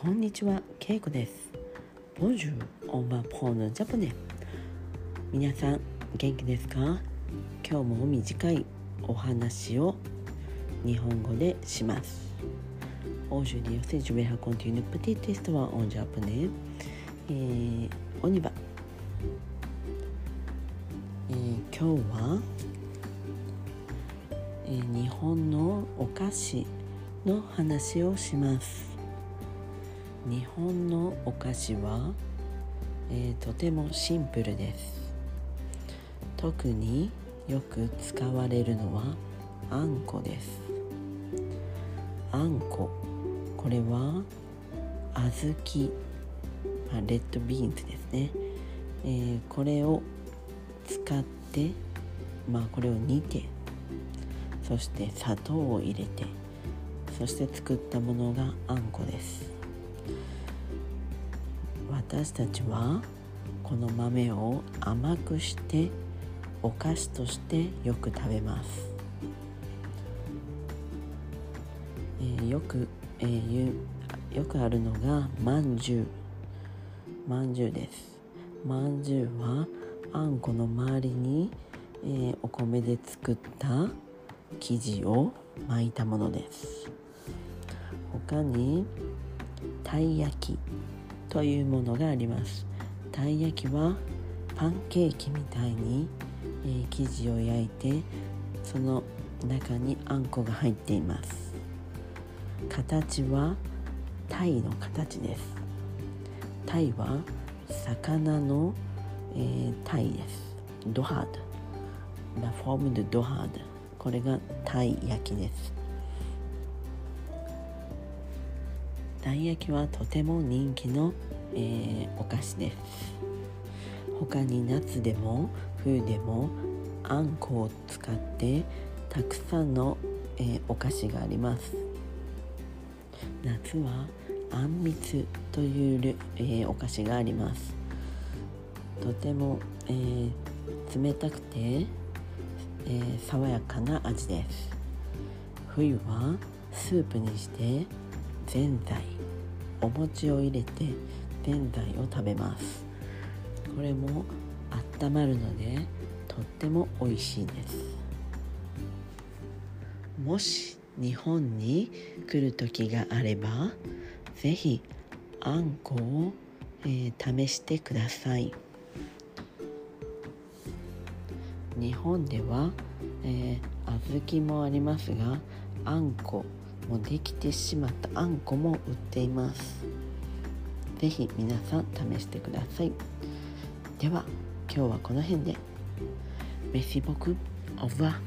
こんにちは、ケイコです。ボンジュー、オバポーヌ、ジャポネ。皆さん、元気ですか？今日も短いお話を日本語でします。オージュリオセジュベハコンティーヌプティテストはオンジャポネ。え、オニバ。今日は、え、日本のお菓子の話をします。日本のお菓子は、えーとてもシンプルです。特によく使われるのはあんこです。あんこ。これは小豆、まあ、レッドビーンズですね、えーこれを使ってまあこれを煮てそして砂糖を入れてそして作ったものがあんこです。私たちはこの豆を甘くしてお菓子としてよく食べます、えーよく、えーよくあるのがまんじゅう。まんじゅうです。まんじゅうはあんこの周りに、えーお米で作った生地を巻いたものです。他にたい焼きというものがあります。たい焼きはパンケーキみたいに、えー生地を焼いてその中にあんこが入っています。形はタイの形です。タイは魚の、えータイです。ドハード。ラフォームでドハードこれがタイ焼きです。たい焼きはとても人気の、えーお菓子です。他に夏でも冬でもあんこを使ってたくさんの、えーお菓子があります。夏はあんみつという、えーお菓子があります。とても、えー冷たくて、え爽やかな味です。冬はスープにしてぜんざいお餅を入れてぜんざいを食べます。これも温まるのでとっても美味しいです。もし日本に来る時があればぜひあんこを、えー試してください。日本では、えー小豆もありますがあんこもできてしまったあんこも売っています。是非皆さん試してください。では今日はこの辺で。メシボクオブワ。